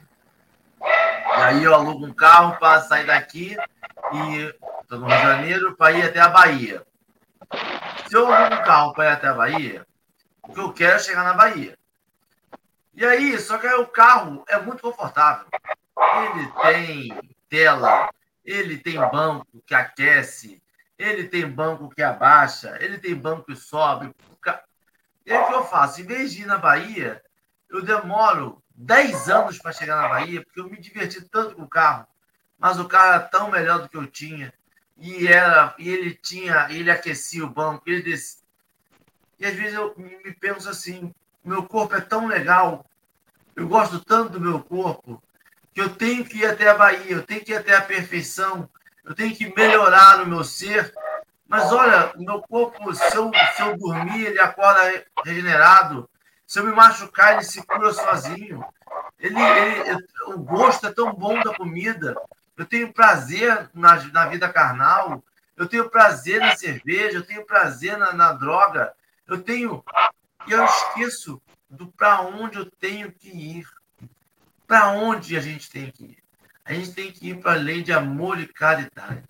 E aí eu alugo um carro para sair daqui e estou no Rio de Janeiro para ir até a Bahia. Se eu alugo um carro para ir até a Bahia, o que eu quero é chegar na Bahia. E aí, só que o carro é muito confortável. Ele tem tela ele tem banco que aquece, ele tem banco que abaixa, ele tem banco que sobe. E aí o que eu faço? Em vez de ir na Bahia, eu demoro 10 anos para chegar na Bahia, porque eu me diverti tanto com o carro, mas o carro era tão melhor do que eu tinha. E, era, e ele tinha, ele aquecia o banco, ele descia. E às vezes eu me penso assim, meu corpo é tão legal, eu gosto tanto do meu corpo, que eu tenho que ir até a Bahia, eu tenho que ir até a perfeição, eu tenho que melhorar no meu ser. Mas olha, o meu corpo, se eu, se eu dormir, ele acorda regenerado. Se eu me machucar, ele se cura sozinho. Ele, ele, o gosto é tão bom da comida. Eu tenho prazer na, na vida carnal. Eu tenho prazer na cerveja. Eu tenho prazer na, na droga. Eu tenho. E eu esqueço do para onde eu tenho que ir. Para onde a gente tem que ir? A gente tem que ir para a lei de amor e caridade.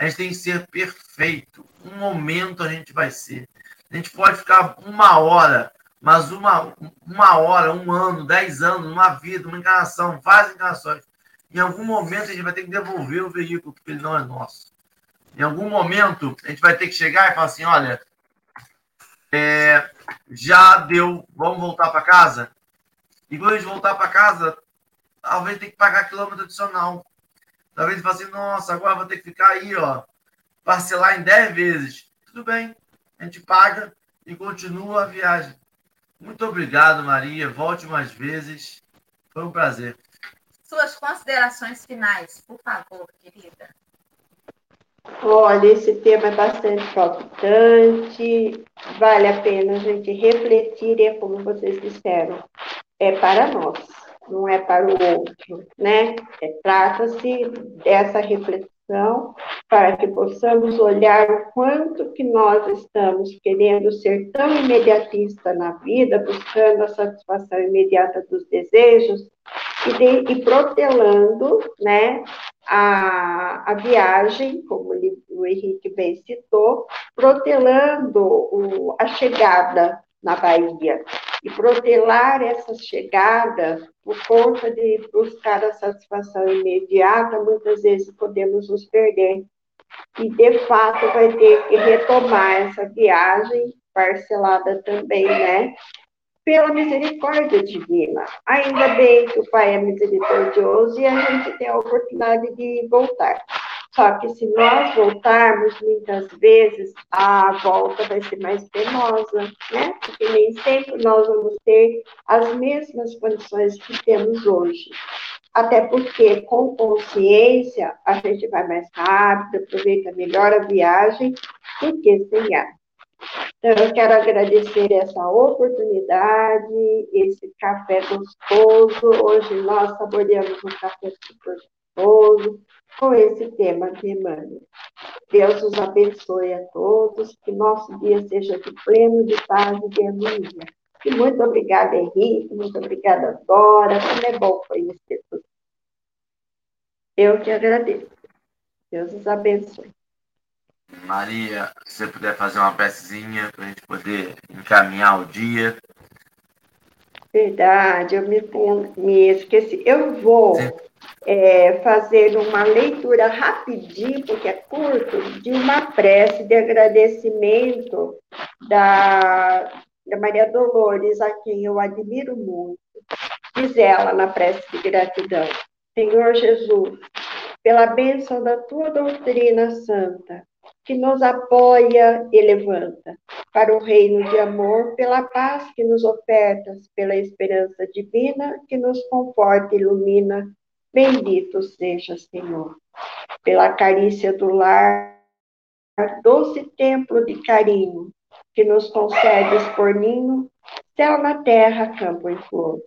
A gente tem que ser perfeito. Um momento a gente vai ser. A gente pode ficar uma hora, mas uma, uma hora, um ano, dez anos, uma vida, uma encarnação, várias encarnações. Em algum momento a gente vai ter que devolver o veículo, porque ele não é nosso. Em algum momento a gente vai ter que chegar e falar assim: olha, É, já deu, vamos voltar para casa? E quando a gente voltar para casa, talvez tenha que pagar quilômetro adicional. Talvez fale assim, nossa, agora vou ter que ficar aí, ó, parcelar em 10 vezes. Tudo bem, a gente paga e continua a viagem. Muito obrigado, Maria. Volte mais vezes. Foi um prazer. Suas considerações finais, por favor, querida. Olha, esse tema é bastante palpitante, vale a pena a gente refletir, e é como vocês disseram, é para nós, não é para o outro, né? É, Trata-se dessa reflexão para que possamos olhar o quanto que nós estamos querendo ser tão imediatista na vida, buscando a satisfação imediata dos desejos e, de, e protelando, né, a, a viagem, como o Henrique bem citou, protelando o, a chegada na Bahia. E protelar essa chegada por conta de buscar a satisfação imediata, muitas vezes podemos nos perder. E, de fato, vai ter que retomar essa viagem parcelada também, né? Pela misericórdia divina. Ainda bem que o Pai é misericordioso e a gente tem a oportunidade de voltar. Só que se nós voltarmos, muitas vezes a volta vai ser mais penosa, né? Porque nem sempre nós vamos ter as mesmas condições que temos hoje. Até porque, com consciência, a gente vai mais rápido, aproveita melhor a viagem do que sem ar. Então, eu quero agradecer essa oportunidade, esse café gostoso. Hoje nós saboreamos um café super gostoso com esse tema de Emmanuel. Deus os abençoe a todos, que nosso dia seja de pleno de paz e de harmonia. E muito obrigada, Henrique, muito obrigada, Dora, como é bom conhecer tudo. Eu que agradeço. Deus os abençoe. Maria, se você puder fazer uma pecinha para a gente poder encaminhar o dia. Verdade, eu me, me esqueci. Eu vou é, fazer uma leitura rapidinho, porque é curto, de uma prece de agradecimento da, da Maria Dolores, a quem eu admiro muito. Diz ela na prece de gratidão: Senhor Jesus, pela bênção da tua doutrina santa, que nos apoia e levanta para o reino de amor, pela paz que nos ofertas, pela esperança divina que nos conforta e ilumina. Bendito seja, Senhor, pela carícia do lar, doce templo de carinho que nos concedes por ninho, céu na terra, campo em flor,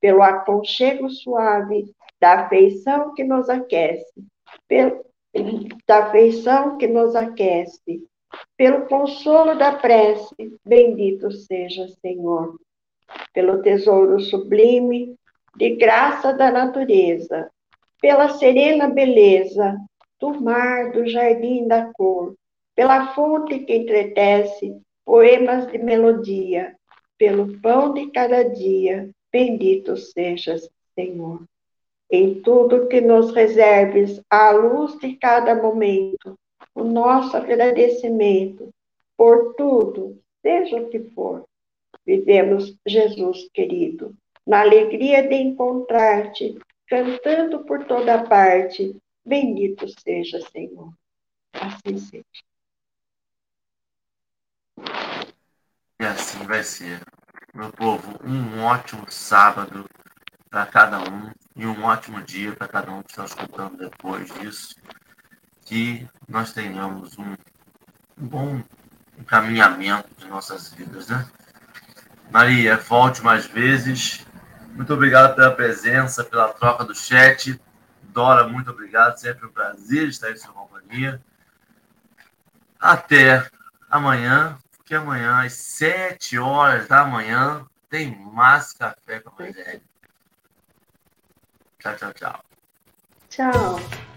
pelo aconchego suave da afeição que nos aquece, pelo, da afeição que nos aquece, pelo consolo da prece, bendito seja, Senhor, pelo tesouro sublime de graça da natureza, pela serena beleza do mar, do jardim da cor, pela fonte que entretece poemas de melodia, pelo pão de cada dia, bendito sejas, Senhor em tudo que nos reserves à luz de cada momento, o nosso agradecimento por tudo, seja o que for. Vivemos, Jesus querido, na alegria de encontrar-te, cantando por toda parte. Bendito seja, Senhor. Assim seja. E assim vai ser. Meu povo, um ótimo sábado para cada um e um ótimo dia para cada um que está escutando depois disso. Que nós tenhamos um, bom encaminhamento de nossas vidas, né? Maria, volte mais vezes. Muito obrigado pela presença, pela troca do chat. Dora, muito obrigado. Sempre um prazer estar em sua companhia. Até amanhã, porque amanhã, às sete horas da manhã, tem mais café com a Evangelho. Tchau, tchau, tchau. Tchau.